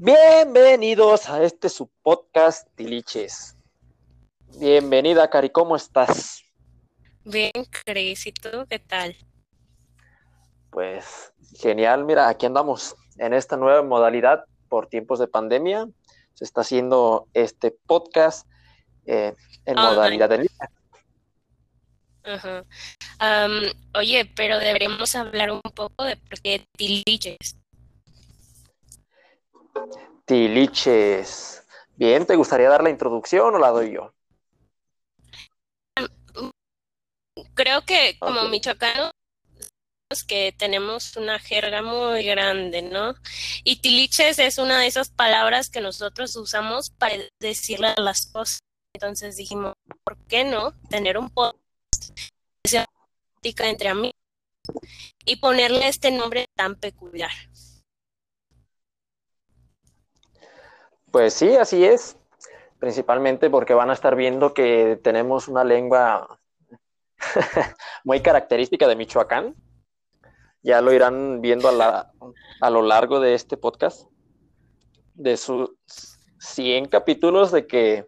Bienvenidos a este su podcast Tiliches. Bienvenida, Cari, ¿cómo estás? Bien, Cris, ¿y tú qué tal? Pues genial, mira, aquí andamos en esta nueva modalidad por tiempos de pandemia. Se está haciendo este podcast eh, en Online. modalidad de línea. Ajá. Oye, pero deberíamos hablar un poco de por qué tiliches. Tiliches. Bien, ¿te gustaría dar la introducción o la doy yo? Creo que como Ok. michoacanos que tenemos una jerga muy grande, ¿no? Y tiliches es una de esas palabras que nosotros usamos para decirle a las cosas. Entonces dijimos, ¿por qué no tener un podcast que sea plática entre amigos y ponerle este nombre tan peculiar? Pues sí, así es. Principalmente porque van a estar viendo que tenemos una lengua muy característica de Michoacán. Ya lo irán viendo a, la- a lo largo de este podcast, de sus 100 capítulos de que,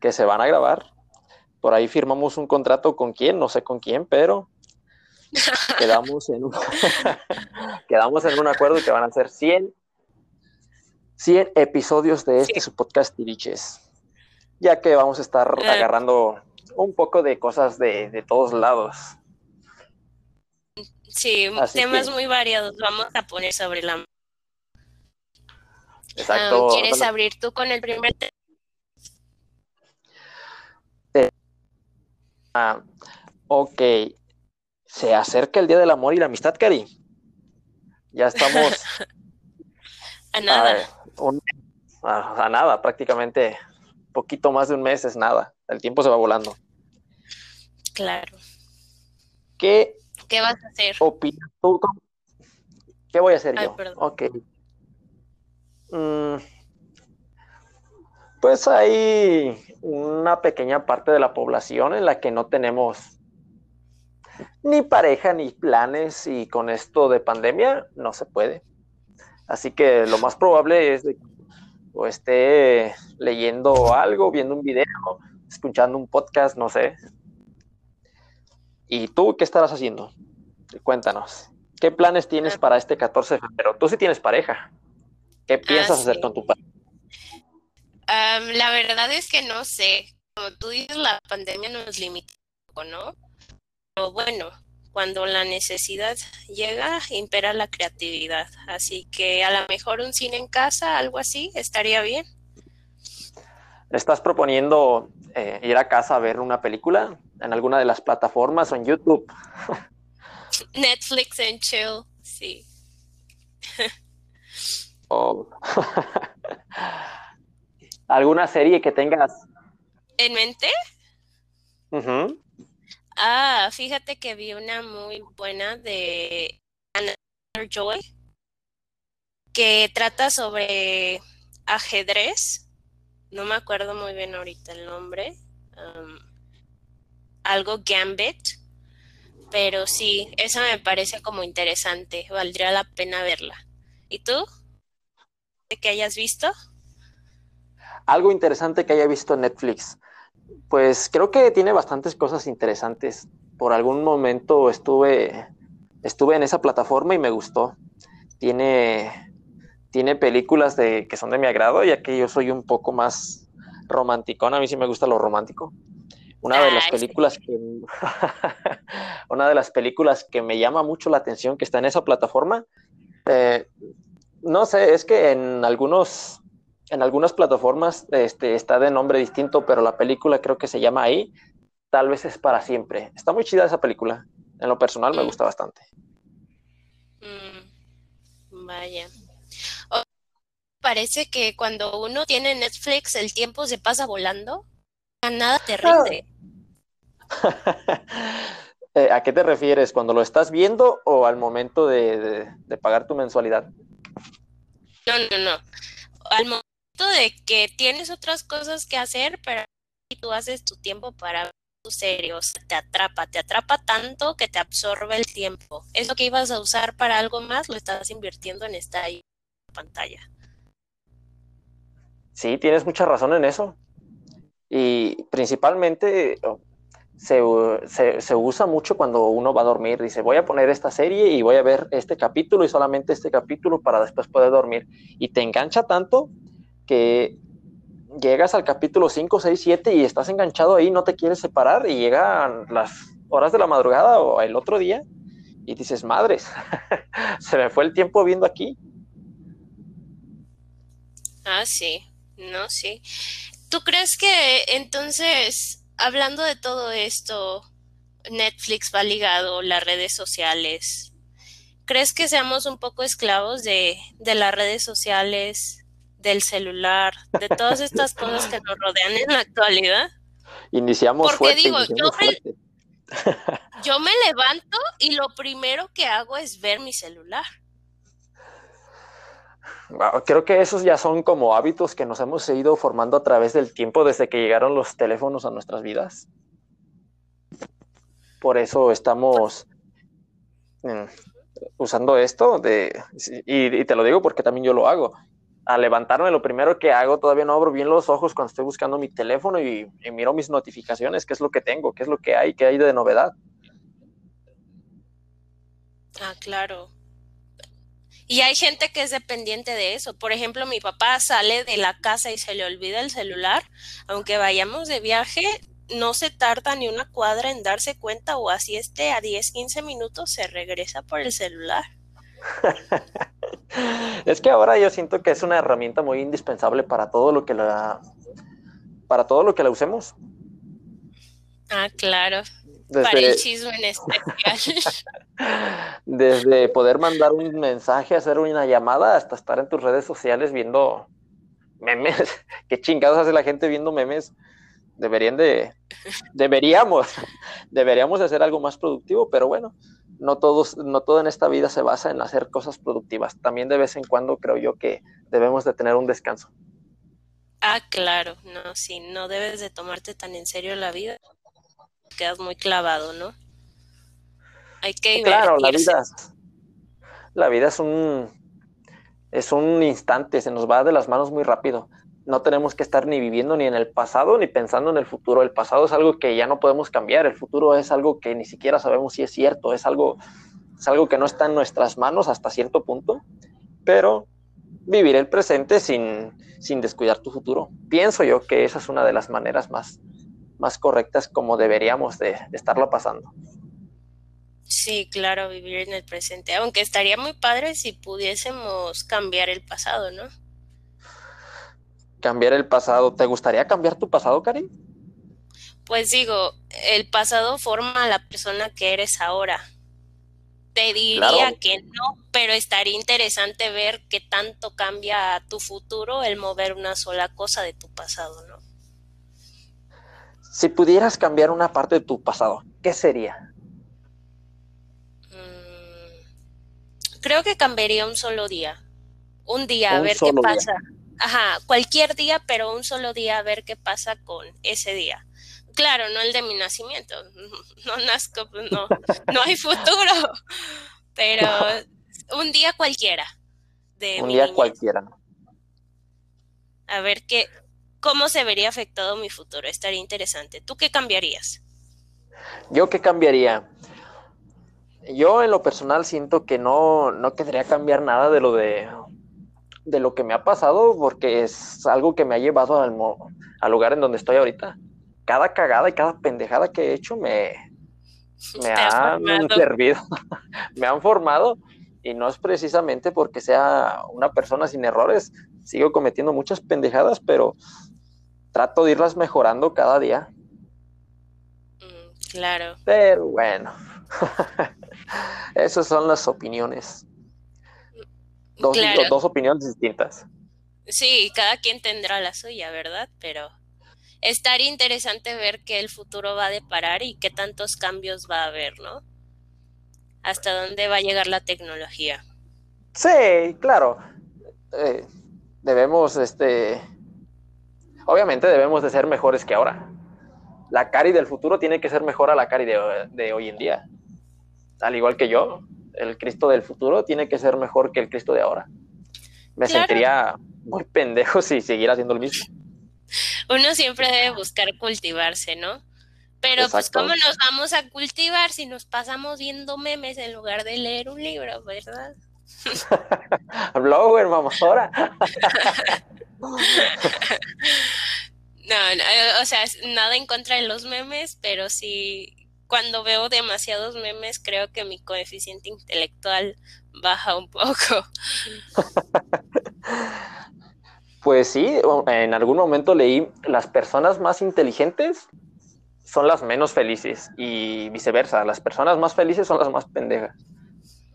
que se van a grabar. Por ahí firmamos un contrato con quién, no sé con quién, pero quedamos en un, quedamos en un acuerdo que van a ser 100 100 episodios de este Sí. su podcast Tiriches, ya que vamos a estar Eh. agarrando un poco de cosas de, de todos lados. Sí, Así temas que- muy variados vamos a poner sobre la. Exacto. Ah, ¿Quieres Bueno, abrir tú con el primer tema? ah, ok. Se acerca el Día del Amor y la Amistad, Cari. Ya estamos A nada. a, a- a nada, prácticamente poquito más de un mes es nada. El tiempo se va volando. Claro. ¿Qué ¿Qué vas a hacer? opinas tú? ¿Qué voy a hacer Ay, yo? perdón. Ok. Mm, pues hay una pequeña parte de la población en la que no tenemos ni pareja ni planes y con esto de pandemia no se puede. Así que lo más probable es de que o esté leyendo algo, viendo un video, escuchando un podcast, no sé. ¿Y tú qué estarás haciendo? Cuéntanos. ¿Qué planes tienes Ah. para este 14 de febrero? Tú sí tienes pareja. ¿Qué piensas hacer sí. con tu pareja? La verdad es que no sé. Como tú dices, la pandemia nos limita un poco, ¿no? Pero bueno, cuando la necesidad llega, impera la creatividad. Así que a lo mejor un cine en casa, algo así, estaría bien. ¿Estás proponiendo eh, ir a casa a ver una película en alguna de las plataformas o en YouTube? Netflix and chill, sí. ¿O alguna serie que tengas? ¿En mente? Ujú. Ah, fíjate que vi una muy buena de Anna Joy que trata sobre ajedrez. No me acuerdo muy bien ahorita el nombre. algo Gambit. Pero sí, esa me parece como interesante. Valdría la pena verla. ¿Y tú? ¿De que hayas visto? Algo interesante que haya visto en Netflix. Pues creo que tiene bastantes cosas interesantes. Por algún momento estuve, estuve en esa plataforma y me gustó. Tiene, tiene películas de, que son de mi agrado, ya que yo soy un poco más romanticón. A mí sí me gusta lo romántico. Una de las Ay, sí. películas que una de las películas que me llama mucho la atención que está en esa plataforma. eh, no sé, es que en algunos en algunas plataformas este, está de nombre distinto, pero la película creo que se llama ahí. Tal vez es para siempre. Está muy chida esa película. En lo personal me gusta bastante. Mm, vaya. Parece que cuando uno tiene Netflix el tiempo se pasa volando. A nada te rinde. Eh, ¿A qué te refieres? ¿Cuando lo estás viendo o al momento de, de- de pagar tu mensualidad? No, no, no. Al momento de que tienes otras cosas que hacer, pero tú haces tu tiempo para tu serie, sea, te atrapa, te atrapa tanto que te absorbe el tiempo. Eso que ibas a usar para algo más, lo estás invirtiendo en esta pantalla. Sí, tienes mucha razón en eso. Y principalmente se, se, usa mucho cuando uno va a dormir. Dice, voy a poner esta serie y voy a ver este capítulo y solamente este capítulo para después poder dormir. Y te engancha tanto que llegas al capítulo 5, 6, 7 y estás enganchado ahí, no te quieres separar y llegan las horas de la madrugada o el otro día y dices, madres, se me fue el tiempo viendo aquí. Ah, sí, no, sí. ¿Tú crees que entonces, hablando de todo esto, Netflix va ligado, las redes sociales, ¿crees que seamos un poco esclavos de, de las redes sociales, del celular, de todas estas cosas que nos rodean en la actualidad? Iniciamos Porque digo, yo me, yo me levanto y lo primero que hago es ver mi celular. Creo que esos ya son como hábitos que nos hemos ido formando a través del tiempo desde que llegaron los teléfonos a nuestras vidas. Por eso estamos mm, usando esto de, y, te lo digo porque también yo lo hago. Al levantarme, lo primero que hago, todavía no abro bien los ojos cuando estoy buscando mi teléfono y, y miro mis notificaciones, qué es lo que tengo, qué es lo que hay, qué hay de novedad. Ah, claro. Y hay gente que es dependiente de eso. Por ejemplo, mi papá sale de la casa y se le olvida el celular. Aunque vayamos de viaje, no se tarda ni una cuadra en darse cuenta o así esté a 10, 15 minutos se regresa por el celular. es que ahora yo siento que es una herramienta muy indispensable para todo lo que la para todo lo que la usemos. Ah, claro. Para el chisme en especial. Desde poder mandar un mensaje, hacer una llamada, hasta estar en tus redes sociales viendo memes. ¿Qué chingados hace la gente viendo memes? Deberían de, deberíamos, deberíamos de hacer algo más productivo, pero bueno, no, todos, no todo en esta vida se basa en hacer cosas productivas. También de vez en cuando creo yo que debemos de tener un descanso. Ah, claro, no, sí, no debes de tomarte tan en serio la vida. Quedas muy clavado, ¿no? Hay que Claro, la vida, la vida es un, es un instante, se nos va de las manos muy rápido. No tenemos que estar ni viviendo ni en el pasado ni pensando en el futuro. El pasado es algo que ya no podemos cambiar. El futuro es algo que ni siquiera sabemos si es cierto. Es algo, es algo que no está en nuestras manos hasta cierto punto. Pero vivir el presente sin, sin descuidar tu futuro. Pienso yo que esa es una de las maneras más, más correctas como deberíamos de estarlo pasando. Sí, claro, vivir en el presente, aunque estaría muy padre si pudiésemos cambiar el pasado, ¿no? Cambiar el pasado. ¿Te gustaría cambiar tu pasado, Karin? Pues digo, el pasado forma a la persona que eres ahora. Te diría que no, pero estaría interesante ver qué tanto cambia tu futuro el mover una sola cosa de tu pasado, ¿no? Si pudieras cambiar una parte de tu pasado, ¿qué sería? creo que cambiaría un solo día. Un día a ver qué pasa. Ajá, cualquier día, pero un solo día a ver qué pasa con ese día. Claro, no el de mi nacimiento. No nazco, pues no, no hay futuro. Pero un día cualquiera. De un día cualquiera. A ver qué, cómo se vería afectado mi futuro. Estaría interesante. ¿Tú qué cambiarías? Yo qué cambiaría. Yo en lo personal siento que no, no querría cambiar nada de lo de, de lo que me ha pasado porque es algo que me ha llevado al, al lugar en donde estoy ahorita. Cada cagada y cada pendejada que he hecho me, me han servido, me han formado y no es precisamente porque sea una persona sin errores. Sigo cometiendo muchas pendejadas, pero trato de irlas mejorando cada día. Mm, claro. Pero bueno. Esas son las opiniones. Dos, dos opiniones distintas. Sí, cada quien tendrá la suya, ¿verdad? Pero estaría interesante ver qué el futuro va a deparar y qué tantos cambios va a haber, ¿no? Hasta dónde va a llegar la tecnología. Sí, claro. Eh, debemos, este, obviamente debemos de ser mejores que ahora. La Cari del futuro tiene que ser mejor a la Cari de hoy en día al igual que yo, el Cristo del futuro tiene que ser mejor que el Cristo de ahora. Me sentiría muy pendejos y seguir haciendo lo mismo. Uno siempre debe buscar cultivarse, ¿no? Pero pues cómo nos vamos a cultivar si nos pasamos viendo memes en lugar de leer un libro, ¿verdad? Blogger, vamos ahora. no, no, o sea, nada en contra de los memes, pero sí cuando veo demasiados memes creo que mi coeficiente intelectual baja un poco. Pues sí, en algún momento leí las personas más inteligentes son las menos felices y viceversa, las personas más felices son las más pendejas.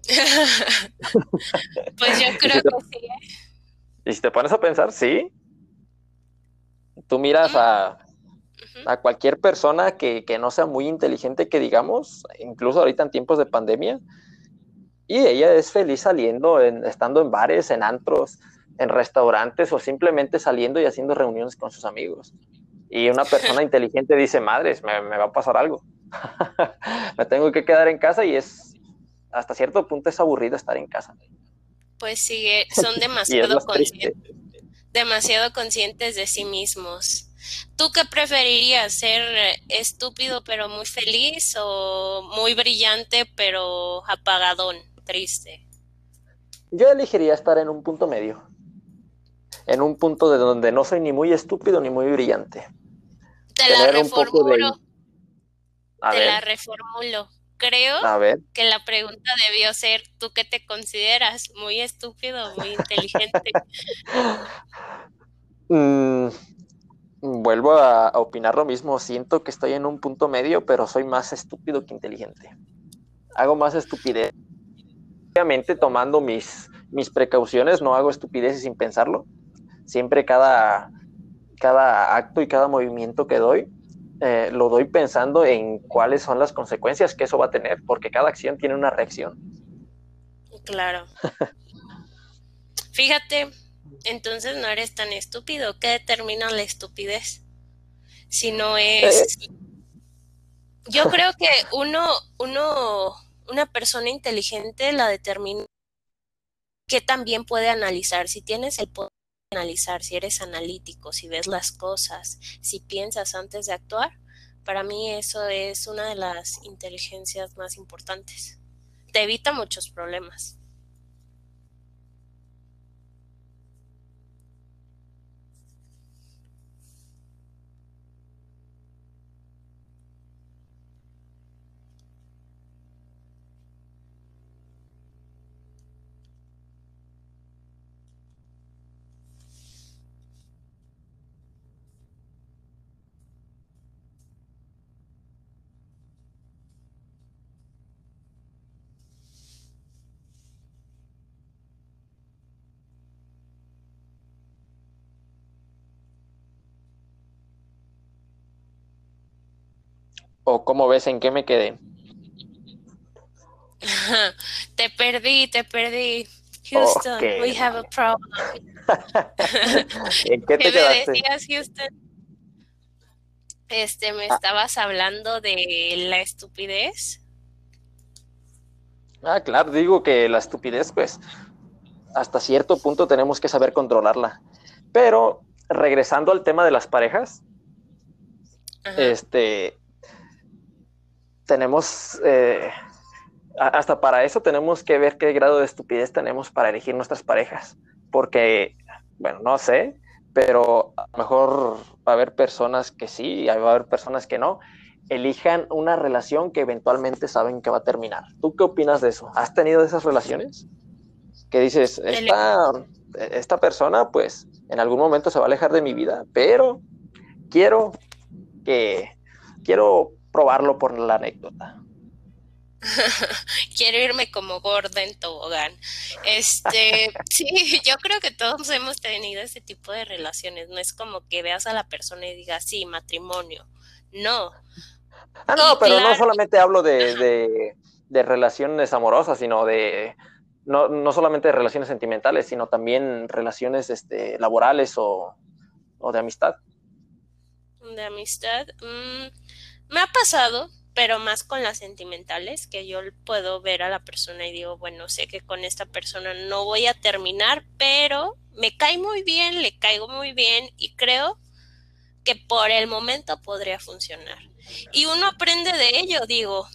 pues yo creo que sí. ¿eh? Y si te pones a pensar, sí. Tú miras a, a cualquier persona que, que, no sea muy inteligente, que digamos, incluso ahorita en tiempos de pandemia, y ella es feliz saliendo, en, estando en bares, en antros, en restaurantes o simplemente saliendo y haciendo reuniones con sus amigos. Y una persona inteligente dice, madres, me, va a pasar algo. me tengo que quedar en casa y es, hasta cierto punto es aburrido estar en casa. Pues sí, son demasiado conscientes, demasiado conscientes de sí mismos. ¿Tú qué preferirías? ¿Ser estúpido pero muy feliz o muy brillante pero apagadón, triste? Yo elegiría estar en un punto medio en un punto de donde no soy ni muy estúpido ni muy brillante. Te la reformulo. Te la reformulo. Creo que la pregunta debió ser, ¿tú qué te consideras? ¿Muy estúpido o muy inteligente? Mm, vuelvo a, opinar lo mismo. Siento que estoy en un punto medio, pero soy más estúpido que inteligente. Hago más estupidez. Obviamente tomando mis, mis precauciones, no hago estupideces sin pensarlo siempre cada, cada acto y cada movimiento que doy, eh, lo doy pensando en cuáles son las consecuencias que eso va a tener, porque cada acción tiene una reacción. Claro. Fíjate, entonces no eres tan estúpido. ¿Qué determina la estupidez? Si no es... Eh. Yo creo que uno, uno, una persona inteligente la determina que también puede analizar. Si tienes el poder analizar, si eres analítico, si ves las cosas, si piensas antes de actuar, para mí eso es una de las inteligencias más importantes. Te evita muchos problemas. ¿O cómo ves en qué me quedé? te perdí, te perdí. Houston, we have a problem. ¿En qué te ¿Qué me decías, Houston? Este, me ah. estabas hablando de la estupidez. Ah, claro, digo que la estupidez, pues, hasta cierto punto tenemos que saber controlarla. Pero regresando al tema de las parejas, este, tenemos, eh, hasta para eso tenemos que ver qué grado de estupidez tenemos para elegir nuestras parejas, porque, bueno, no sé, pero a lo mejor va a haber personas que sí, y va a haber personas que no, elijan una relación que eventualmente saben que va a terminar. ¿Tú qué opinas de eso? ¿Has tenido esas relaciones? Que dices, esta, esta persona pues en algún momento se va a alejar de mi vida, pero quiero que, quiero probarlo por la anécdota. Quiero irme como gorda en tobogán. Este, sí, yo creo que todos hemos tenido ese tipo de relaciones. No es como que veas a la persona y digas, sí, matrimonio. No. Ah, no, pero no solamente hablo de, de, relaciones amorosas, sino de, no, no, solamente de relaciones sentimentales, sino también relaciones este, laborales o, o de amistad. De amistad. Mm, me ha pasado, pero más con las sentimentales, que yo puedo ver a la persona y digo, bueno, sé que con esta persona no voy a terminar, pero me cae muy bien, le caigo muy bien y creo que por el momento podría funcionar. Y uno aprende de ello, digo.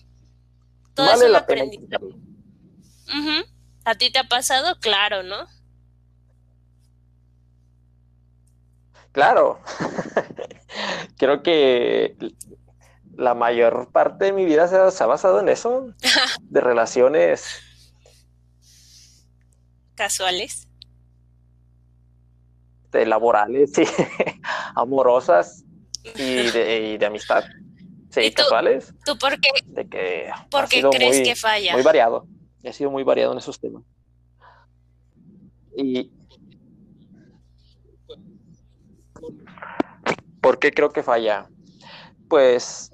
Todo Vale la pena intentarlo. Ujú. ¿A ti te ha pasado? Claro, ¿no? Claro. Creo que la mayor parte de mi vida se ha, se ha basado en eso, de relaciones, Casuales. de laborales y amorosas y de, y de amistad. Sí, ¿Y tú? casuales, ¿Tú por qué, de que por qué crees muy, que falla? muy variado. He sido muy variado en esos temas. Y ¿por qué creo que falla? Pues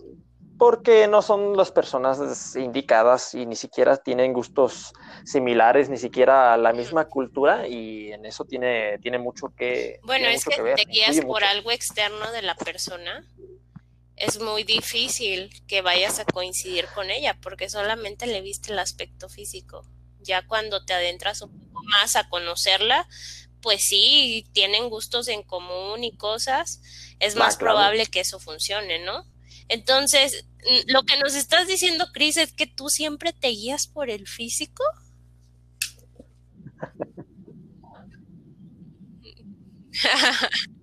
porque no son las personas indicadas y ni siquiera tienen gustos similares, ni siquiera la misma cultura y en eso tiene, tiene mucho que Bueno, es que ver, te guías por mucho. algo externo de la persona. Es muy difícil que vayas a coincidir con ella porque solamente le viste el aspecto físico. Ya cuando te adentras un poco más a conocerla, pues sí, tienen gustos en común y cosas. Es Ah, más claro. probable que eso funcione, ¿no? Entonces, lo que nos estás diciendo, Cris, es que tú siempre te guías por el físico.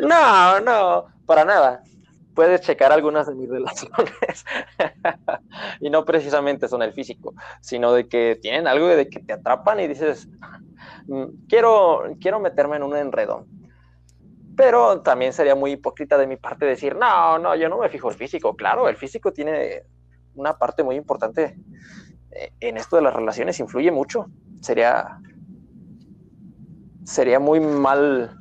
No, no, para nada. Puedes checar algunas de mis relaciones y no precisamente son el físico, sino de que tienen algo de que te atrapan y dices, "Mm, quiero, quiero meterme en un enredo. Pero también sería muy hipócrita de mi parte decir, no, no, yo no me fijo el físico. Claro, el físico tiene una parte muy importante eh, en esto de las relaciones, influye mucho. Sería, sería muy mal,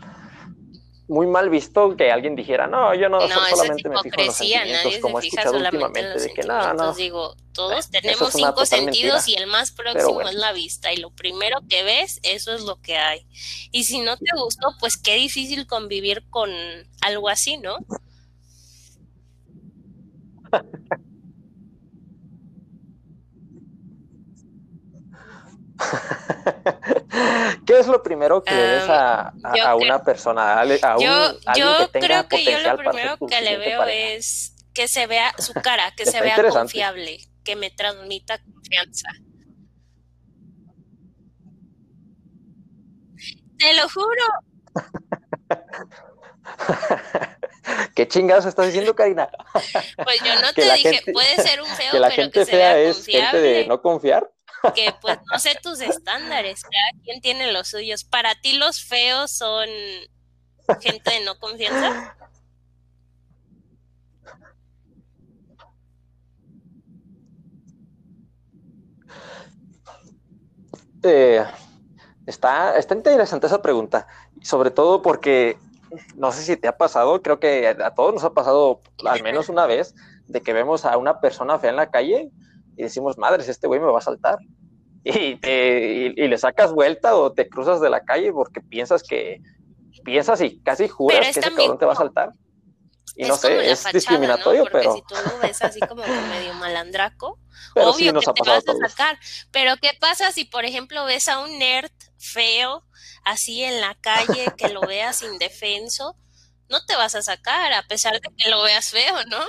muy mal visto que alguien dijera, no, yo no, No, solamente me fijo en los sentimientos, nadie como he escuchado últimamente, los de que no, no, Digo, todos tenemos es cinco sentidos mentira. y el más próximo bueno. es la vista y lo primero que ves, eso es lo que hay. Y si no te gustó, pues qué difícil convivir con algo así, ¿no? ¿Qué es lo primero que le ves a, a- una persona, a, un, Yo, que tenga creo que yo lo primero que le veo pareja? es que se vea su cara, que se vea confiable, que me transmita confianza. Te lo juro, ¿Qué chingados estás diciendo, Karina? pues yo no te dije, gente- puede ser un feo, ¿Que la pero gente que se fea vea es gente de no confiar? Que pues no sé tus estándares, cada quien tiene los suyos. Para ti los feos son gente de no confianza. Eh, está, está interesante esa pregunta, sobre todo porque no sé si te ha pasado, creo que a todos nos ha pasado al menos una vez de que vemos a una persona fea en la calle y decimos, madres, este güey me va a saltar. Y, te- y- y le sacas vuelta o te cruzas de la calle porque piensas que piensas y casi juras es que ese cabrón te va a saltar. Y es no sé, es fachada, discriminatorio, pero, si tú lo ves así como medio malandraco, pero sí obvio nos que ha te vas a sacar. Pero ¿qué pasa si, por ejemplo, ves a un nerd feo así en la calle, que lo veas indefenso? No te vas a sacar, a pesar de que lo veas feo, ¿no?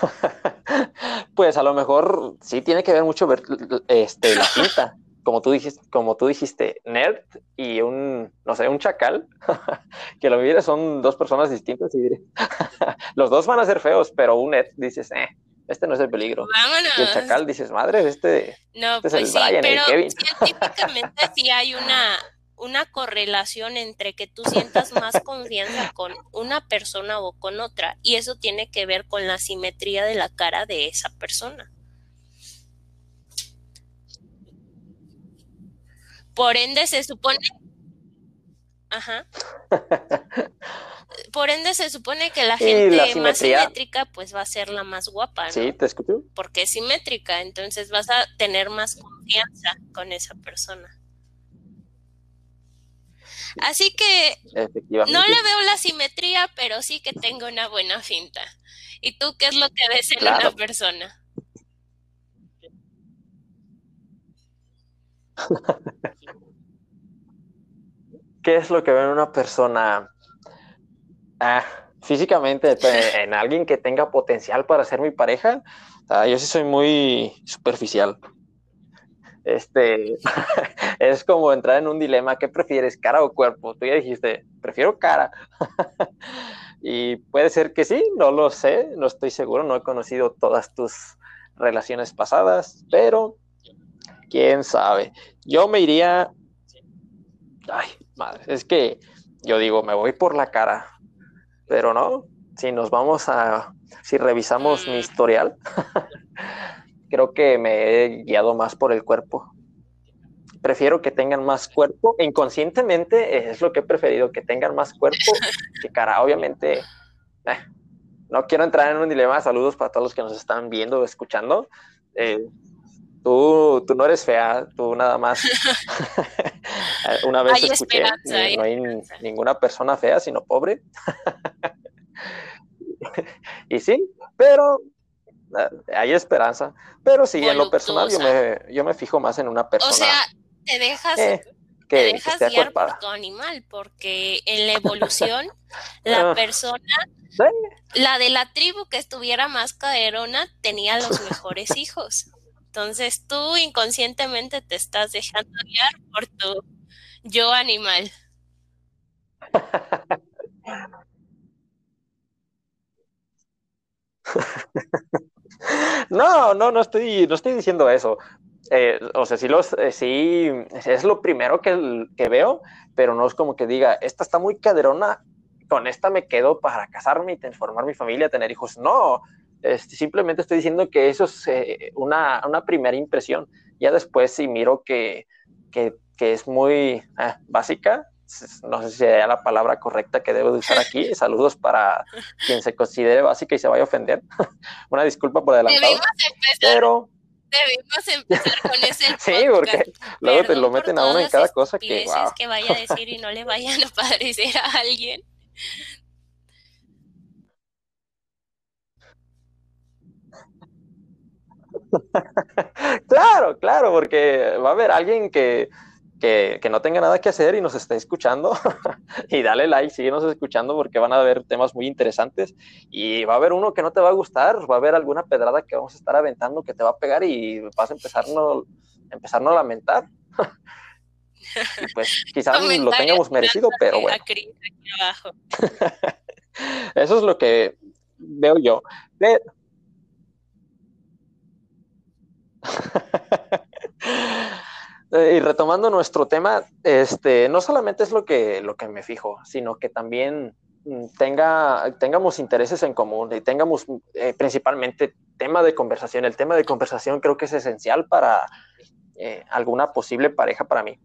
Pues a lo mejor sí tiene que ver mucho ver este, la pinta. Como tú dijiste, como tú dijiste, nerd y un, no sé, un chacal, que lo mires son dos personas distintas y diré, los dos van a ser feos, pero un nerd dices, eh, este no es el peligro. Y el Vámonos. chacal dices, madre, este, No, Este es pues el sí, Brian, el pero Kevin. científicamente sí hay una, una correlación entre que tú sientas más confianza con una persona o con otra, y eso tiene que ver con la simetría de la cara de esa persona. Por ende, se supone. Ajá. Por ende, se supone que la gente la más simétrica, pues va a ser la más guapa, ¿no? sí, te escucho. porque es simétrica, entonces vas a tener más confianza con esa persona. Así que no le veo la simetría, pero sí que tengo una buena finta. ¿Y tú qué es lo que ves en una persona? ¿Qué es lo que veo en una persona? Ah, físicamente, en alguien que tenga potencial para ser mi pareja, ah, yo sí soy muy superficial. Este es como entrar en un dilema, ¿qué prefieres, cara o cuerpo? Tú ya dijiste, prefiero cara. y puede ser que sí, no lo sé, no estoy seguro, no he conocido todas tus relaciones pasadas, pero quién sabe. Yo me iría, ay, madre, es que yo digo, me voy por la cara, pero no, si nos vamos a, si revisamos mi historial, creo que me he guiado más por el cuerpo. Prefiero que tengan más cuerpo. Inconscientemente es lo que he preferido, que tengan más cuerpo que cara. Obviamente, eh, no quiero entrar en un dilema. Saludos para todos los que nos están viendo o escuchando. Eh, tú, tú no eres fea, tú nada más. Una vez escuché, no hay ninguna persona fea, sino pobre. y sí, pero hay esperanza. Pero sí, en lo personal yo me, yo me fijo más en una persona. O sea, te dejas, eh, te dejas guiar por tu animal, porque en la evolución, la ah. persona, la de la tribu que estuviera más caderona, tenía los mejores hijos. Entonces tú inconscientemente te estás dejando guiar por tu yo animal. No, no, no estoy, no estoy diciendo eso. Eh, o sea, sí, los, eh, sí, es lo primero que, que, veo, pero no es como que diga, esta está muy caderona, con esta me quedo para casarme y transformar mi familia, tener hijos. No, este, simplemente estoy diciendo que eso es eh, una, una, primera impresión. Ya después, si miro que, que, que es muy básica, no sé si sea la palabra correcta que debo de usar aquí. Saludos para quien se considere básica y se vaya a ofender. Una disculpa por adelantado. Pero... debimos empezar con ese Sí, porque luego te lo meten a uno en cada cosa que, wow. que vaya a decir y no le vayan a parecer a alguien. claro, claro, porque va a haber alguien que que, no tenga nada que hacer y nos esté escuchando. y dale like, síguenos escuchando porque van a haber temas muy interesantes. Y va a haber uno que no te va a gustar, va a haber alguna pedrada que vamos a estar aventando que te va a pegar y vas a empezarnos, empezarnos a lamentar. pues quizás lo tengamos merecido, pero bueno. Eso es lo que veo yo. Eh, y retomando nuestro tema, este, no solamente es lo que, lo que me fijo, sino que también mm, tenga, tengamos intereses en común y tengamos eh, principalmente tema de conversación. El tema de conversación creo que es esencial para eh, alguna posible pareja para mí.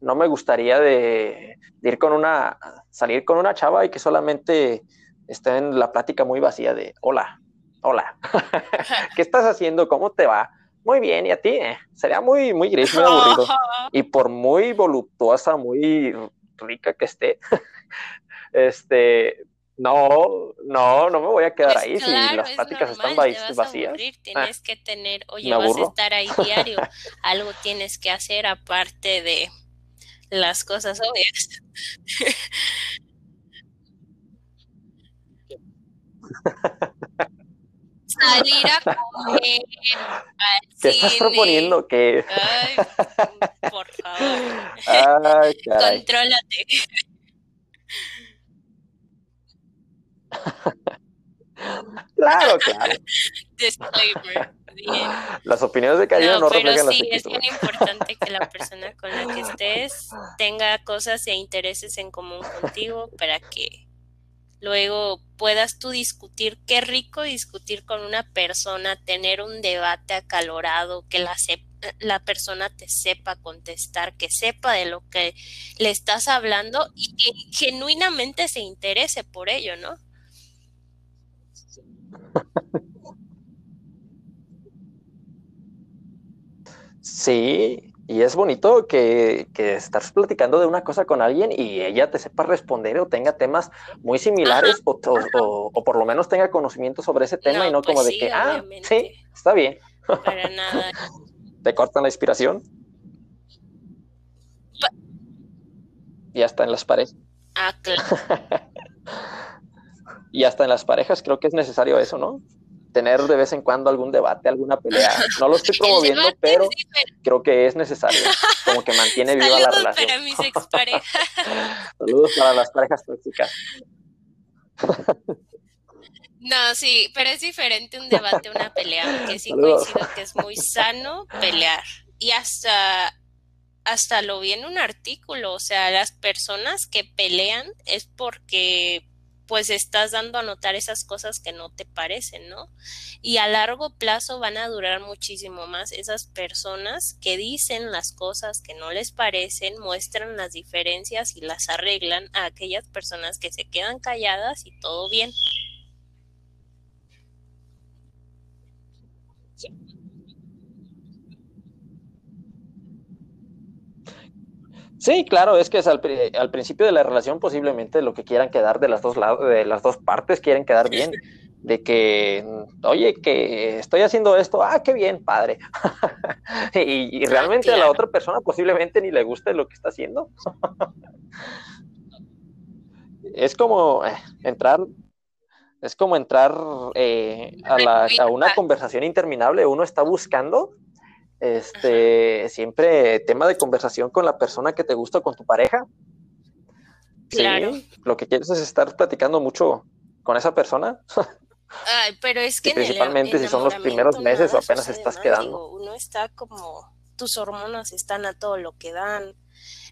No me gustaría de, ir con una, salir con una chava y que solamente esté en la plática muy vacía de hola, hola, ¿qué estás haciendo? ¿Cómo te va? Muy bien, ¿y a ti? Eh, sería muy, muy gris, muy aburrido. y por muy voluptuosa, muy rica que esté, este, no, no, no me voy a quedar pues ahí si las pláticas están vacías. tienes que tener, oye, vas a estar ahí diario, algo tienes que hacer aparte de las cosas obvias. Salir a comer. ¿Qué estás proponiendo? ¿Qué? Ay, por favor. Contrólate. claro, claro. Disclaimer. Bien. Las opiniones de Karina no, no pero reflejan sí, es bien importante que la persona con la que estés tenga cosas e intereses en común contigo para que luego puedas tú discutir, qué rico discutir con una persona, tener un debate acalorado, que la, la persona te sepa contestar, que sepa de lo que le estás hablando y que genuinamente se interese por ello, ¿no? Sí, Y es bonito que, que estás platicando de una cosa con alguien y ella te sepa responder o tenga temas muy similares o, o, por lo menos tenga conocimiento sobre ese tema y no como pues de que, ah, sí, está bien. Para nada. ¿Te cortan la inspiración? y hasta en las parejas. Ah, claro. y hasta en las parejas creo que es necesario eso, ¿no? Tener de vez en cuando algún debate, alguna pelea. No lo estoy promoviendo, pero creo que es necesario. Como que mantiene viva la relación. para mis exparejas. Saludos para las parejas tóxicas. No, sí, pero es diferente un debate, una pelea, porque sí coincido que es muy sano pelear. Y hasta hasta lo vi en un artículo, o sea, las personas que pelean es porque pues estás dando a notar esas cosas que no te parecen, ¿no? Y a largo plazo van a durar muchísimo más esas personas que dicen las cosas que no les parecen, muestran las diferencias y las arreglan a aquellas personas que se quedan calladas y todo bien. Claro, es que es al, principio de la relación posiblemente lo que quieran quedar de las dos lados, de las dos partes quieren quedar bien, de que, oye, que estoy haciendo esto, ah, qué bien, padre. y, realmente a la otra persona posiblemente ni le guste lo que está haciendo. es como eh, entrar, es como entrar eh, a, la, a una conversación interminable. Uno está buscando este, siempre tema de conversación con la persona que te gusta, con tu pareja. Claro. lo que quieres es estar platicando mucho con esa persona. Ay, pero es que principalmente si son los primeros meses o apenas estás quedando. uno está como, tus hormonas están a todo lo que dan,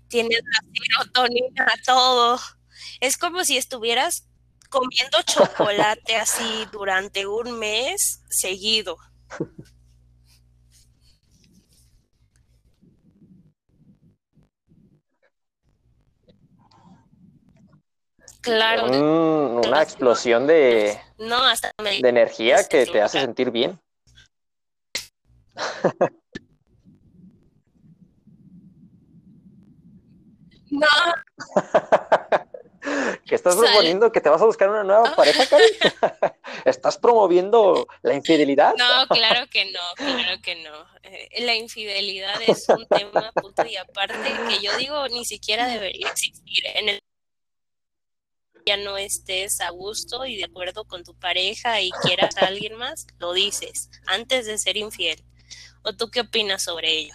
tienes la serotonina, todo. Es como si estuvieras comiendo chocolate así durante un mes seguido. Claro. una explosión de, no, hasta de energía que te hace sentir bien. No. ¿Qué estás proponiendo? ¿Que te vas a buscar una nueva pareja, Karen? ¿Estás promoviendo la infidelidad? No, claro que no, claro que no. Eh, la infidelidad es un tema punto y aparte que yo digo ni siquiera debería existir en el ya no estés a gusto y de acuerdo con tu pareja y quieras a alguien más, lo dices antes de ser infiel. ¿O tú qué opinas sobre ello?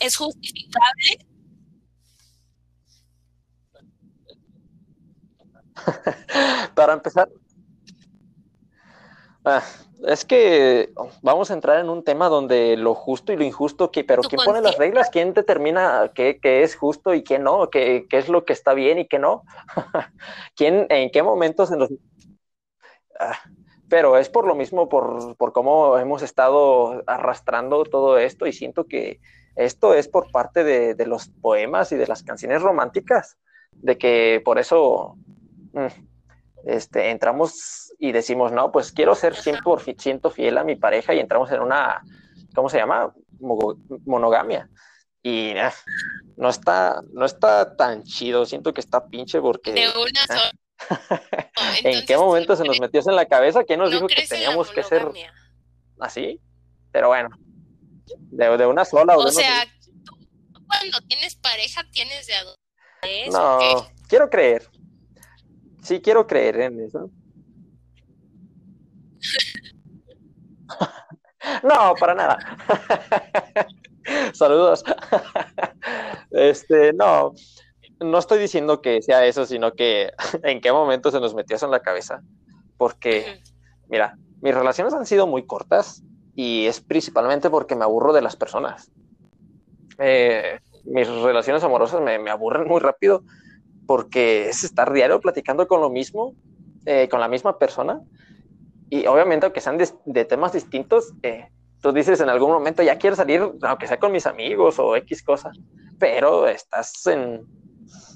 ¿Es justificable? Para empezar, ah, es que vamos a entrar en un tema donde lo justo y lo injusto, que, pero ¿quién pone las reglas? ¿Quién determina qué, es justo y qué no? ¿Qué, es lo que está bien y qué no? ¿Quién, en qué momentos en los... Ah, pero es por lo mismo, por, por cómo hemos estado arrastrando todo esto y siento que esto es por parte de, de los poemas y de las canciones románticas, de que por eso... Mm, este, entramos y decimos, no, pues quiero ser 100% fiel a mi pareja y entramos en una, ¿cómo se llama? Monogamia. Y eh, no, está, no está tan chido, siento que está pinche porque... De una eh, ¿En qué momento se nos metió en la cabeza? ¿Quién nos dijo que teníamos que ser así? Pero bueno, de, una sola. O, sea, tú cuando tienes pareja tienes de adultos. No, quiero creer. Sí, quiero creer en eso. no, para nada. Saludos. este, no, no estoy diciendo que sea eso, sino que en qué momento se nos metió eso en la cabeza. Porque, mira, mis relaciones han sido muy cortas y es principalmente porque me aburro de las personas. Eh, mis relaciones amorosas me, me, aburren muy rápido porque es estar diario platicando con lo mismo, eh, con la misma persona. Y obviamente, aunque sean de, temas distintos, eh, tú dices en algún momento, ya quiero salir, aunque sea con mis amigos o X cosa, pero estás en,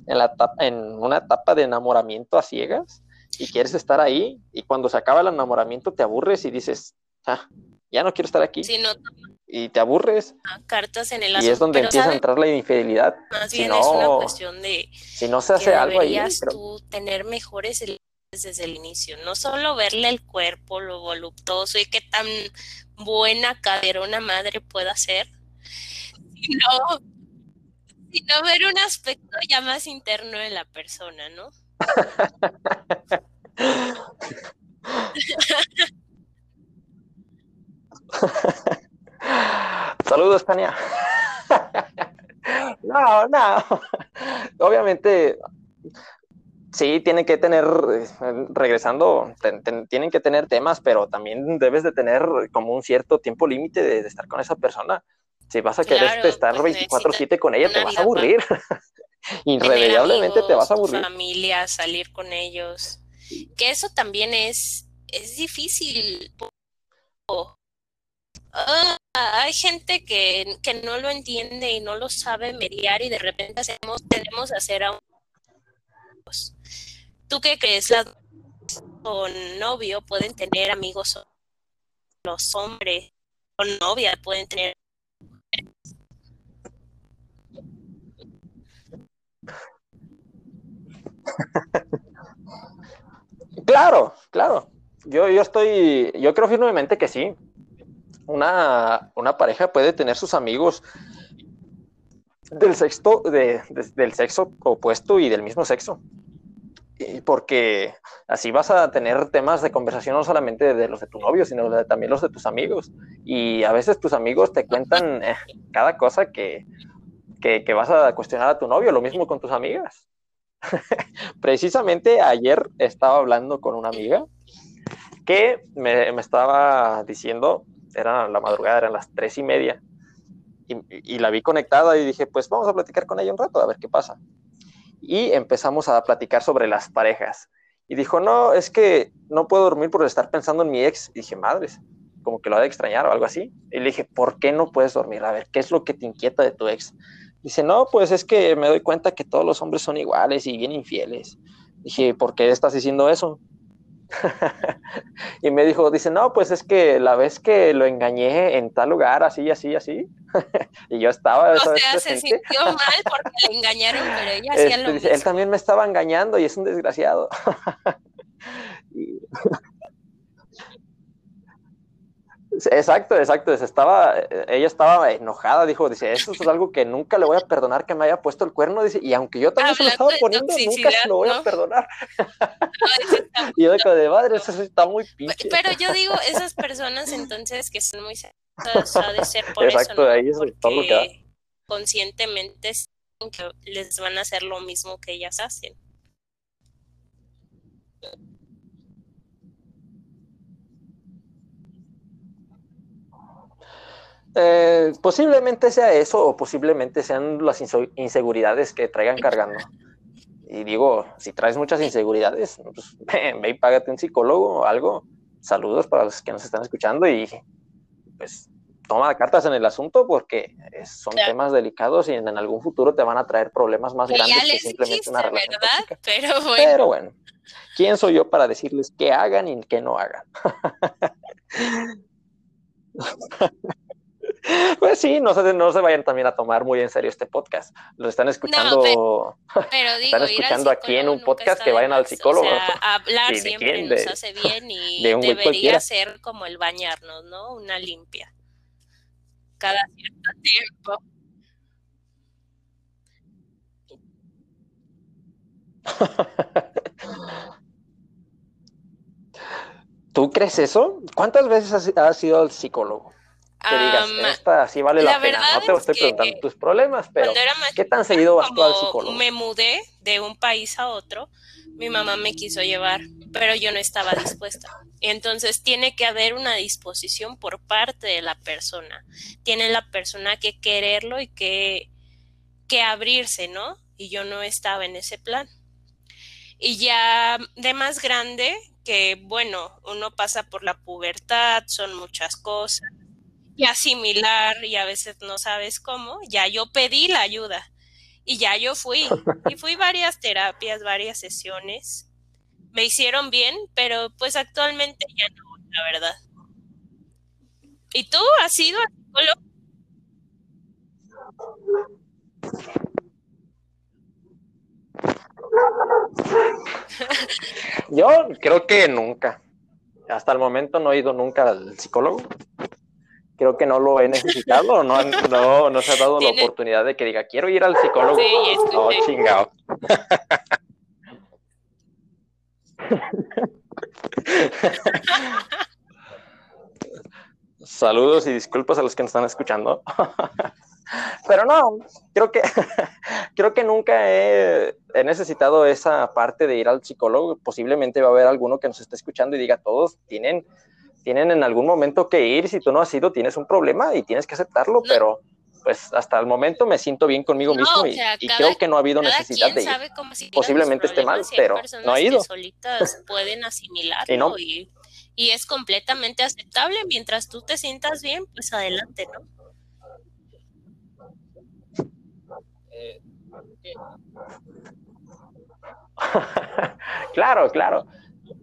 en, la en una etapa de enamoramiento a ciegas y quieres estar ahí y cuando se acaba el enamoramiento te aburres y dices, ah, ya no quiero estar aquí. Si no y te aburres. Cartas en el Y es donde empieza a entrar la infidelidad. Más Si bien no- es una cuestión de Si no se hace algo ahí, deberías pero- tú tener mejores desde el inicio, no solo verle el cuerpo, lo voluptuoso y qué tan buena caderona madre pueda ser, sino, sino ver un aspecto ya más interno de la persona, ¿no? Saludos, Tania. No, no. Obviamente, sí, tienen que tener, regresando, ten- ten- tienen que tener temas, pero también debes de tener como un cierto tiempo límite de, de estar con esa persona. Si vas a querer Claro, estar pues, 24/7 con ella, te vas a aburrir. Irremediablemente te vas a aburrir. familia, salir con ellos, que eso también es, es difícil. Ah, hay gente que, que no lo entiende y no lo sabe mediar y de repente hacemos, tenemos que hacer a pues, ¿Tú qué crees? Las con novio pueden tener amigos, los hombres con novia pueden tener Claro, claro. Yo, yo estoy, yo creo firmemente que sí. Una, una pareja puede tener sus amigos del sexto, de, de- del sexo opuesto y del mismo sexo. Y porque así vas a tener temas de conversación no solamente de los de tu novio, sino de- también los de tus amigos. Y a veces tus amigos te cuentan eh, cada cosa que, que, que vas a cuestionar a tu novio, lo mismo con tus amigas. Precisamente ayer estaba hablando con una amiga que me, me estaba diciendo, era la madrugada, eran las tres y media, y, la vi conectada y dije, pues vamos a platicar con ella un rato, a ver qué pasa. Y empezamos a platicar sobre las parejas. Y dijo, no, es que no puedo dormir por estar pensando en mi ex. Y dije, madres, como que lo ha de extrañar o algo así. Y le dije, ¿por qué no puedes dormir? A ver, ¿qué es lo que te inquieta de tu ex? Dice, no, pues es que me doy cuenta que todos los hombres son iguales y bien infieles. Dije, ¿por qué estás diciendo eso? y me dijo, dice, no, pues es que la vez que lo engañé en tal lugar, así, así, así. y yo estaba O sea, se presente. sintió mal porque le engañaron, pero ella hacía Este, lo dice, él mismo. también me estaba engañando y es un desgraciado. Y- Exacto, exacto. Estaba, ella estaba enojada, dijo, dice, eso es algo que nunca le voy a perdonar que me haya puesto el cuerno, dice, y aunque yo también se lo estaba poniendo, nunca se lo voy a perdonar. Y yo digo, de madre, eso está muy pinche. Pero yo digo, esas personas entonces que son muy celosas, ha de ser por Exacto, eso, ¿no? ahí es todo lo que da. Porque conscientemente saben que les van a hacer lo mismo que ellas hacen. Eh, posiblemente sea eso o posiblemente sean las inseguridades que traigan cargando. Y digo, si traes muchas inseguridades, pues ve, y págate un psicólogo o algo. Saludos para los que nos están escuchando y pues toma cartas en el asunto porque son Claro. temas delicados y en, en algún futuro te van a traer problemas más Que grandes que simplemente dijiste, una relación ¿verdad? Pero bueno, Pero bueno, ¿quién soy yo para decirles qué hagan y qué no hagan? Pues sí, no se, no se vayan también a tomar muy en serio este podcast. Lo están escuchando, pero digo, están escuchando aquí en un podcast que vayan al psicólogo. O sea, hablar ¿Y de siempre quién? nos hace bien y de debería cualquiera. ser como el bañarnos, ¿no? Una limpia. Cada cierto tiempo. ¿Tú crees eso? ¿Cuántas veces has, has ido al psicólogo? Que digas, Am, esta sí vale la, la pena. No te es estoy preguntando tus problemas, pero más ¿qué tan seguido vas tú al psicólogo? me mudé de un país a otro, mi mamá me quiso llevar, pero yo no estaba dispuesta. Entonces tiene que haber una disposición por parte de la persona. Tiene la persona que quererlo y que, que abrirse, ¿no? Y yo no estaba en ese plan. Y ya de más grande, que bueno, uno pasa por la pubertad, son muchas cosas, y asimilar, y a veces no sabes cómo, ya yo pedí la ayuda. Y ya yo fui, y fui varias terapias, varias sesiones. Me hicieron bien, pero pues actualmente ya no, la verdad. ¿Y tú has ido al psicólogo? Yo creo que nunca. Hasta el momento no he ido nunca al psicólogo. Creo que no lo he necesitado, no, no, no se ha dado la oportunidad de que diga, quiero ir al psicólogo. Sí, es no, chingado. Saludos y disculpas a los que nos están escuchando. Pero no, creo que creo que nunca he, he, necesitado esa parte de ir al psicólogo. Posiblemente va a haber alguno que nos esté escuchando y diga, todos tienen, tienen en algún momento que ir. Si tú no has ido, tienes un problema y tienes que aceptarlo. No. Pero pues hasta el momento me siento bien conmigo no, mismo o y, sea, y cada, creo que no ha habido necesidad de ir. Sabe cómo Posiblemente esté mal, pero no ha ido. Que solitas pueden asimilarlo y, no. y, y es completamente aceptable. Mientras tú te sientas bien, pues adelante, ¿no? claro, claro.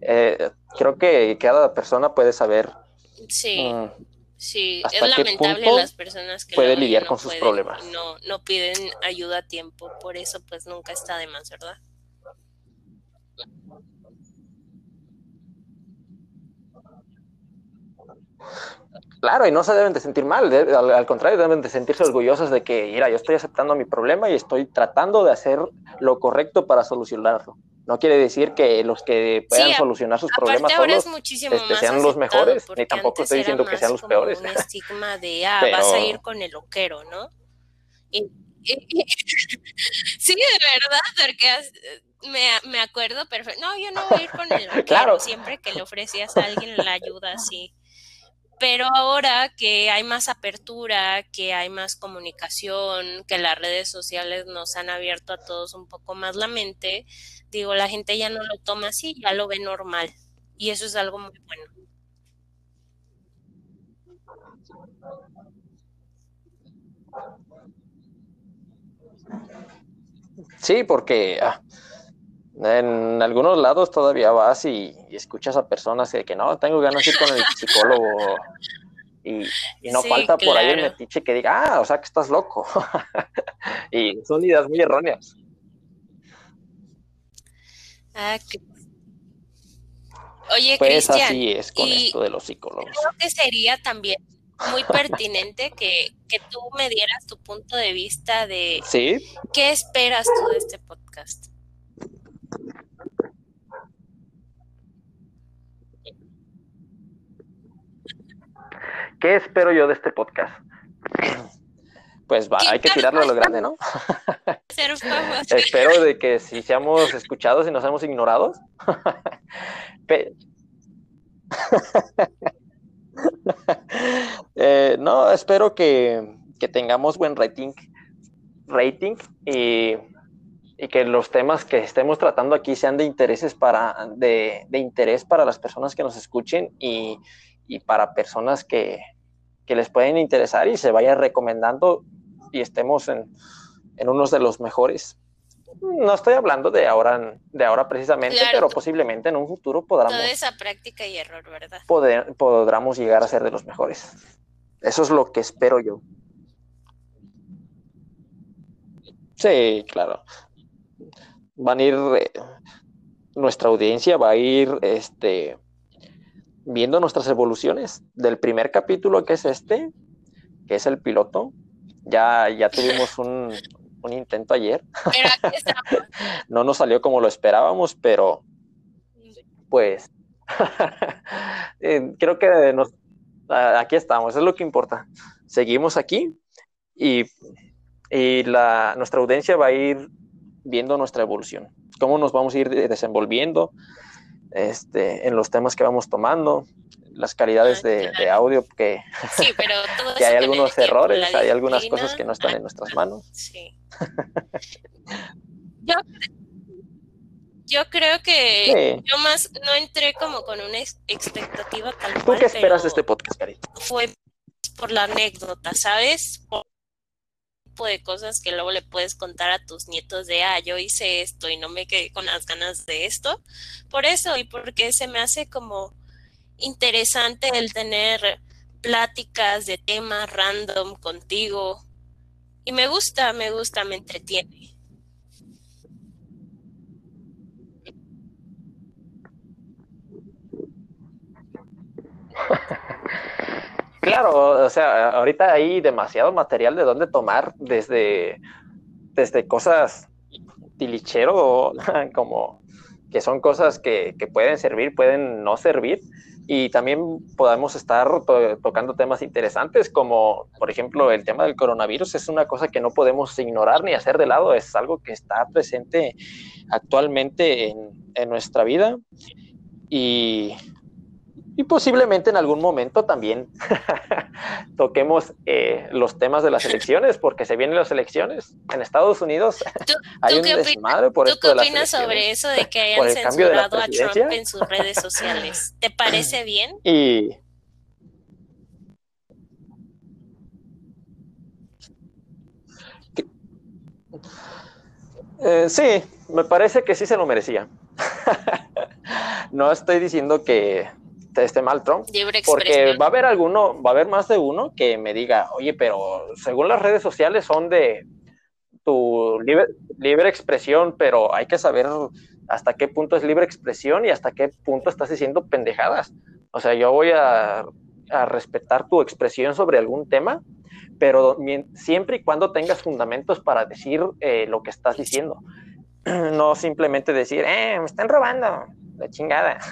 Eh, creo que cada persona puede saber. Sí, mm, sí. hasta Es qué lamentable punto las personas que puede lidiar no con sus pueden, problemas. No, no piden ayuda a tiempo. Por eso, pues nunca está de más, ¿verdad? Claro, y no se deben de sentir mal, de- al, al contrario, deben de sentirse orgullosos de que, mira, yo estoy aceptando mi problema y estoy tratando de hacer lo correcto para solucionarlo. No quiere decir que los que puedan Sí, solucionar sus problemas solos este, sean los mejores, ni tampoco estoy diciendo que sean los peores. Un estigma de, ah, Pero- vas a ir con el loquero, ¿no? Y- y- sí, de verdad, porque me, me acuerdo perfecto. No, yo no voy a ir con el loquero. Claro. Siempre que le ofrecías a alguien la ayuda así. Pero ahora que hay más apertura, que hay más comunicación, que las redes sociales nos han abierto a todos un poco más la mente, digo, la gente ya no lo toma así, ya lo ve normal. Y eso es algo muy bueno. Sí, porque ah, en algunos lados todavía vas y, y escuchas a personas de que no, tengo ganas de ir con el psicólogo. Y, y no Sí, falta por ahí el metiche que diga, ah, o sea que estás loco. y son ideas muy erróneas. Ah, que- Oye, Pues Cristian, así es con y- esto de los psicólogos. creo que sería también muy pertinente que, que tú me dieras tu punto de vista de Sí, qué esperas tú de este podcast. ¿qué espero yo de este podcast? Pues va, hay que tirarlo a lo grande, ¿no? Espero de que si seamos escuchados y no seamos ignorados. Eh, no, espero que, que tengamos buen rating, rating y, y que los temas que estemos tratando aquí sean de intereses para, de, de interés para las personas que nos escuchen y, y para personas que, que les pueden interesar y se vayan recomendando y estemos en, en unos de los mejores. No estoy hablando de ahora, de ahora precisamente, Claro. pero posiblemente en un futuro podamos, Toda esa práctica y error, ¿verdad? poder, podamos llegar a ser de los mejores. Eso es lo que espero yo. Sí, claro. Van a ir, eh, nuestra audiencia va a ir este, viendo nuestras evoluciones del primer capítulo que es este, que es el piloto. Ya, ya tuvimos un, un intento ayer. Pero aquí estamos. No nos salió como lo esperábamos, pero pues eh, creo que nos, aquí estamos, es lo que importa. Seguimos aquí y, y la, nuestra audiencia va a ir viendo nuestra evolución, cómo nos vamos a ir de- desenvolviendo este, en los temas que vamos tomando, las calidades Ah, de, audio, que, Sí, pero todo que hay algunos errores, hay algunas cosas que no están en nuestras manos. Sí. Yo, yo creo que Sí. yo más no entré como con una ex- expectativa tal ¿Tú cual, qué esperas de este podcast, Carita? fue por la anécdota, ¿sabes? Por el tipo de cosas que luego le puedes contar a tus nietos de, ah, yo hice esto y no me quedé con las ganas de esto. Por eso y porque se me hace como interesante el tener pláticas de temas random contigo. Y me gusta, me gusta, me entretiene. Claro, o sea, ahorita hay demasiado material de dónde tomar, desde, desde cosas tilichero, como que son cosas que, que pueden servir, pueden no servir, y también podemos estar tocando temas interesantes como, por ejemplo, el tema del coronavirus es una cosa que no podemos ignorar ni hacer de lado, es algo que está presente actualmente en, en nuestra vida. Y y posiblemente en algún momento también toquemos eh, los temas de las elecciones, porque se vienen las elecciones en Estados Unidos. hay un desmadre por ¿tú qué opinas sobre eso de que hayan censurado a Trump en sus redes sociales? ¿Te parece bien? Y eh, sí, me parece que sí se lo merecía. no estoy diciendo que esté mal Trump. Porque va a haber alguno, va a haber más de uno que me diga, oye, pero según las redes sociales son de tu libre, libre expresión, pero hay que saber hasta qué punto es libre expresión y hasta qué punto estás diciendo pendejadas. O sea, yo voy a, a respetar tu expresión sobre algún tema, pero siempre y cuando tengas fundamentos para decir eh, lo que estás diciendo. No simplemente decir, eh, me están robando, la chingada.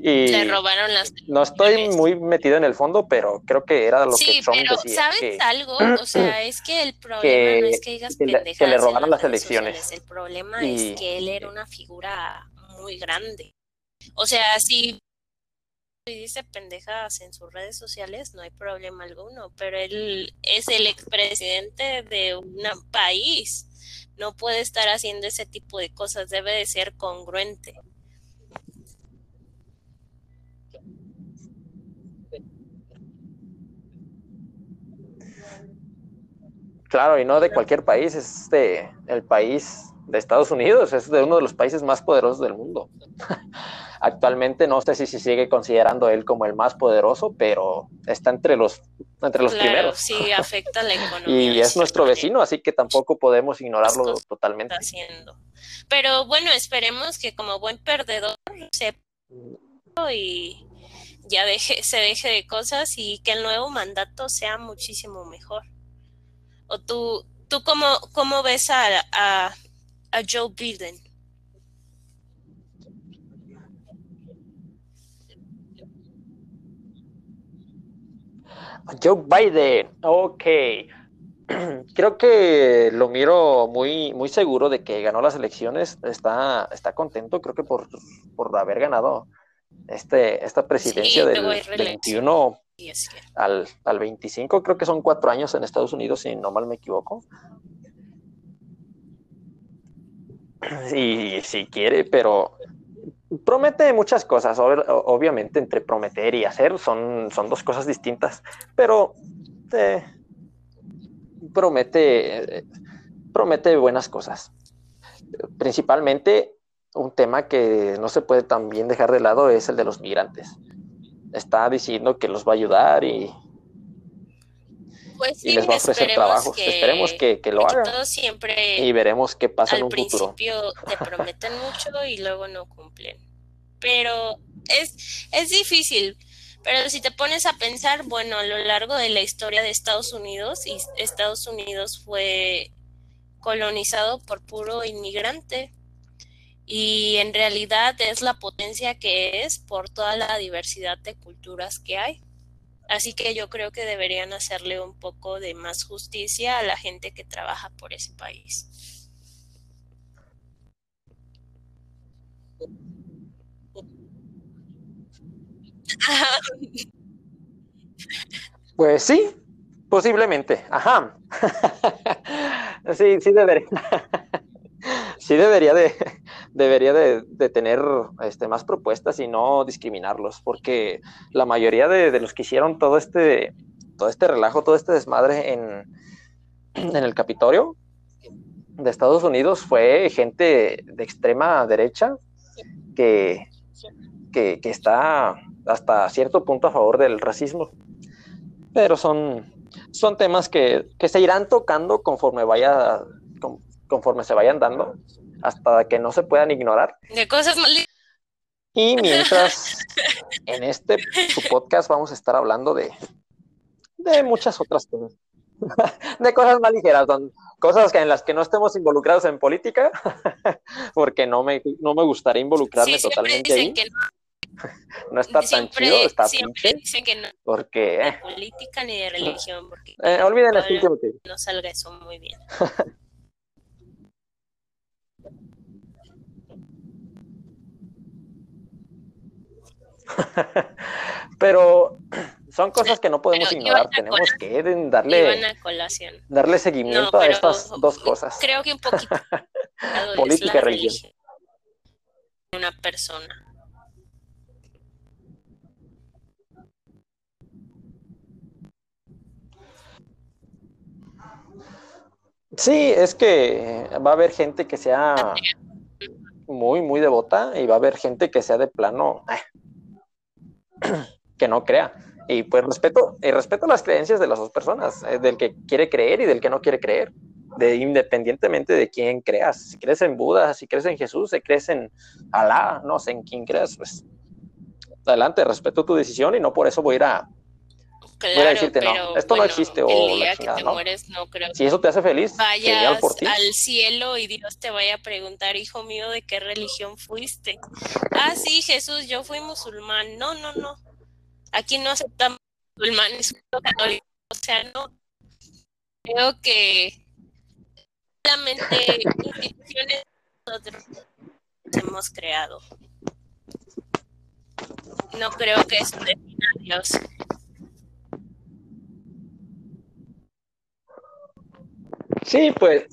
Y Le robaron las. No estoy muy metido en el fondo, pero creo que era lo que Trump pero ¿sabes algo? O sea, es que el problema no es que digas pendejadas. Que le robaron las elecciones. El problema es que él era una figura muy grande. O sea, si dice pendejadas en sus redes sociales, no hay problema alguno, pero él es el expresidente de un país. No puede estar haciendo ese tipo de cosas, debe de ser congruente. Claro, y no de cualquier país, es de el país de Estados Unidos, es de uno de los países más poderosos del mundo. Actualmente no sé si se sigue considerando él como el más poderoso, pero está entre los entre los primeros. Sí, afecta la economía. y es nuestro vecino, así que tampoco podemos ignorarlo totalmente. Haciendo. Pero bueno, esperemos que como buen perdedor se y ya deje, se deje de cosas y que el nuevo mandato sea muchísimo mejor. ¿O tú, tú cómo, cómo ves a, a, a Joe Biden? Joe Biden, ok. Creo que lo miro muy, muy seguro de que ganó las elecciones. Está, está contento, creo que por, por haber ganado este, esta presidencia del 21 al, al 25, creo que son cuatro años en Estados Unidos, si no mal me equivoco. Y si quiere, pero promete muchas cosas. Obviamente, entre prometer y hacer son, son dos cosas distintas, pero eh, promete, promete buenas cosas. Principalmente un tema que no se puede también dejar de lado es el de los migrantes. Está diciendo que los va a ayudar y, pues les va a ofrecer trabajos. Esperemos que, lo haga. Siempre y veremos qué pasa en un futuro. Al principio te prometen mucho y luego no cumplen. Pero es, es difícil. Pero si te pones a pensar, bueno, a lo largo de la historia de Estados Unidos, y Estados Unidos fue colonizado por puro inmigrante y en realidad es la potencia que es por toda la diversidad de culturas que hay. Así que yo creo que deberían hacerle un poco de más justicia a la gente que trabaja por ese país. Pues sí, posiblemente. Ajá. sí, sí debería. sí debería de, debería de, tener este, más propuestas y no discriminarlos, porque la mayoría de, los que hicieron todo este, todo este relajo, todo este desmadre en, en el Capitolio de Estados Unidos fue gente de extrema derecha que, que, está hasta cierto punto a favor del racismo. Pero son, son temas que, que se irán tocando conforme vaya, conforme se vayan dando, hasta que no se puedan ignorar. De cosas mal y mientras en este su podcast vamos a estar hablando de, de muchas otras cosas. de cosas más ligeras, cosas que en las que no estemos involucrados en política, porque no me, no me gustaría involucrarme totalmente ahí. no, está tan chido, está siempre dicen que no porque de política ni de religión, porque eh, olviden este último no salga eso muy bien. Pero son cosas que no podemos ignorar. Tenemos que darle, darle seguimiento a estas dos cosas. Creo que un poquito. Política y religión. Una persona. Sí, es que va a haber gente que sea muy, muy devota y va a haber gente que sea de plano eh, que no crea. Y pues respeto, y respeto las creencias de las dos personas, eh, del que quiere creer y del que no quiere creer, de, independientemente de quién creas. Si crees en Buda, si crees en Jesús, si crees en Alá, no sé en quién creas, pues adelante, respeto tu decisión y no por eso voy a voy a decirte, no, esto no existe o Si eso te hace feliz, vayas por ti. al cielo y Dios te vaya a preguntar, hijo mío, ¿de qué religión fuiste? Ah, sí, Jesús, yo fui musulmán. No, no, no. Aquí no aceptamos musulmanes católicos, o sea, no. Creo que solamente instituciones nosotros hemos creado. No creo que eso defina a Dios. Sí, pues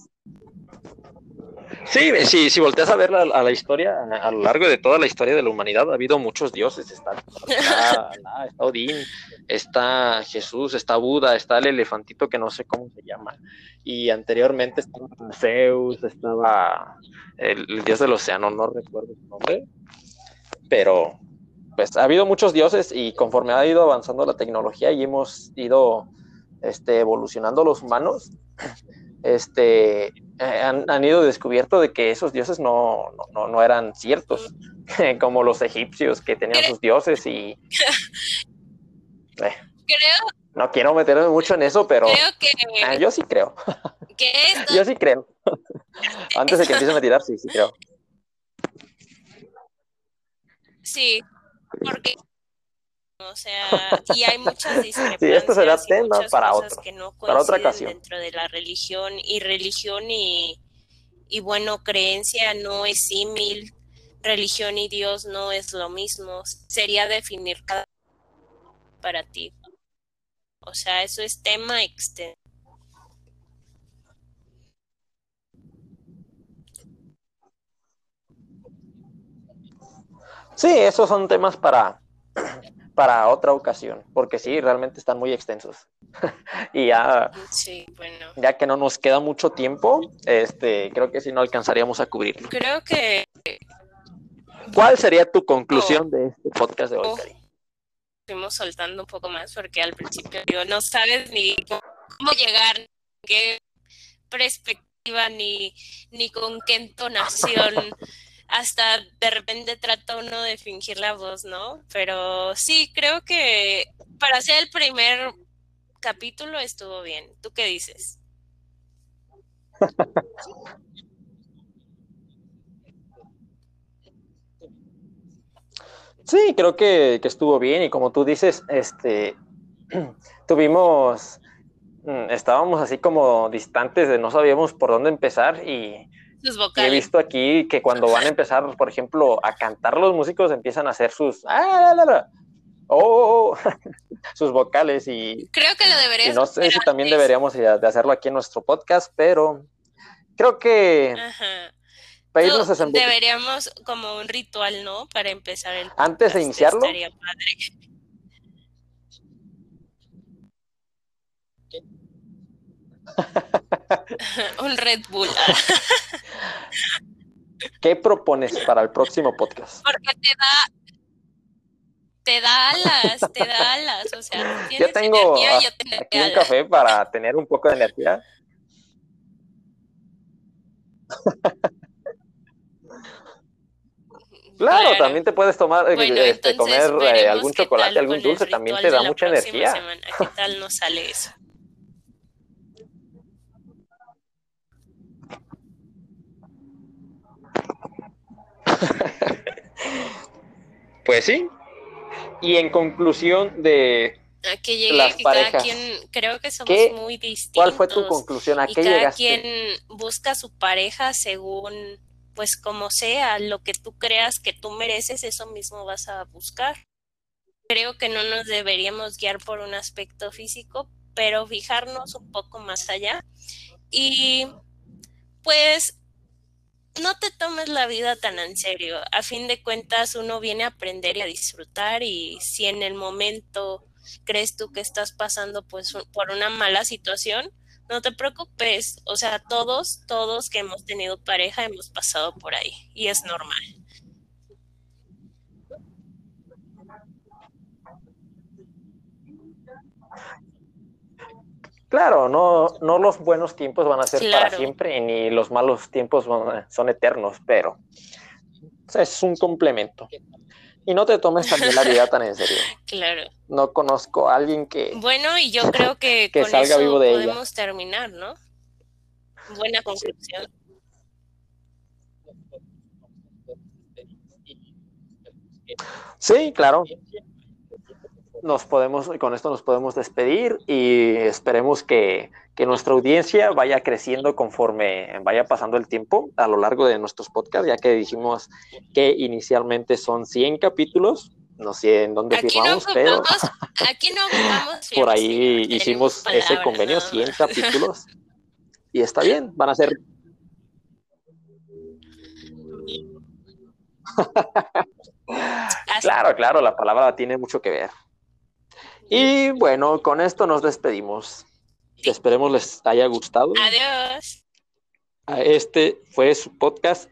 Sí, sí, si volteas a ver a, la historia, a, lo largo de toda la historia de la humanidad, ha habido muchos dioses. Está, está, Odín, está Jesús, está Buda, está el elefantito que no sé cómo se llama. Y anteriormente estaba Zeus, estaba el, dios del océano, no recuerdo su nombre. Pero, pues, ha habido muchos dioses y conforme ha ido avanzando la tecnología y hemos ido este, evolucionando los humanos, este, eh, han, ido descubierto de que esos dioses no, no, eran ciertos, como los egipcios que tenían sus dioses y... creo... No quiero meterme mucho en eso, pero ah, yo sí creo. yo sí creo. Antes de que empiecen a tirar, sí, sí creo. Sí, porque o sea, y hay muchas discrepancias. Sí, esto será tema para, otro, que no para otra ocasión. Dentro de la religión y religión y, y bueno, creencia no es símil, religión y Dios no es lo mismo. Sería definir cada para ti. O sea, eso es tema extenso. Sí, esos son temas para para otra ocasión, porque sí, realmente están muy extensos. y ya, ya que no nos queda mucho tiempo, este, creo que si no alcanzaríamos a cubrirlo. Creo que... ¿Cuál sería tu conclusión de este podcast de hoy, oh. Fuimos soltando un poco más porque al principio no sabes ni cómo llegar, qué perspectiva, ni, ni con qué entonación hasta de repente trata uno de fingir la voz, ¿no? Pero sí, creo que para ser el primer capítulo estuvo bien. ¿Tú qué dices? Sí, creo que, que, estuvo bien y como tú dices, este, tuvimos, mm, estábamos así como distantes de no sabíamos por dónde empezar y he visto aquí que cuando van a empezar, por ejemplo, a cantar los músicos empiezan a hacer sus ah, oh, sus vocales y creo que lo deberíamos. no sé si también deberíamos de hacerlo aquí en nuestro podcast, pero creo que deberíamos como un ritual, ¿no? Para empezar el antes de iniciarlo. Un Red Bull. ¿Qué propones para el próximo podcast? Porque te da. te da alas, te da alas, o sea, yo tengo energía, yo aquí un café para tener un poco de energía. Claro, también te puedes tomar, eh, este, comer eh, algún chocolate, algún dulce, también te da mucha energía. ¿Qué tal nos sale eso? Pues sí. Y en conclusión de a llegue las parejas, cada quien, creo que somos muy distintos. ¿Cuál fue tu conclusión? ¿A qué cada quien busca su pareja según pues como sea, lo que tú creas que tú mereces, eso mismo vas a buscar. Creo que no nos deberíamos guiar por un aspecto físico, pero fijarnos un poco más allá. Y pues no te tomes la vida tan en serio. A fin de cuentas, uno viene a aprender y a disfrutar y si en el momento crees tú que estás pasando pues por una mala situación, no te preocupes, o sea, todos, todos que hemos tenido pareja hemos pasado por ahí y es normal. Claro, no, no los buenos tiempos van a ser para siempre ni los malos tiempos son eternos, pero es un complemento. Y no te tomes también la vida tan en serio. Claro. No conozco a alguien que. Bueno, y yo creo que, con salga eso vivo de podemos terminar, ¿no? Buena conclusión. Sí, claro. Nos podemos, con esto nos podemos despedir y esperemos que que nuestra audiencia vaya creciendo conforme vaya pasando el tiempo a lo largo de nuestros podcasts, ya que dijimos que inicialmente son 100 capítulos, no sé en dónde firmamos, pero aquí no vamos por ahí hicimos ese convenio, 100 capítulos, y está bien, van a ser... claro, claro, la palabra tiene mucho que ver. Y bueno, con esto nos despedimos. Esperemos les haya gustado. Adiós. Este fue su podcast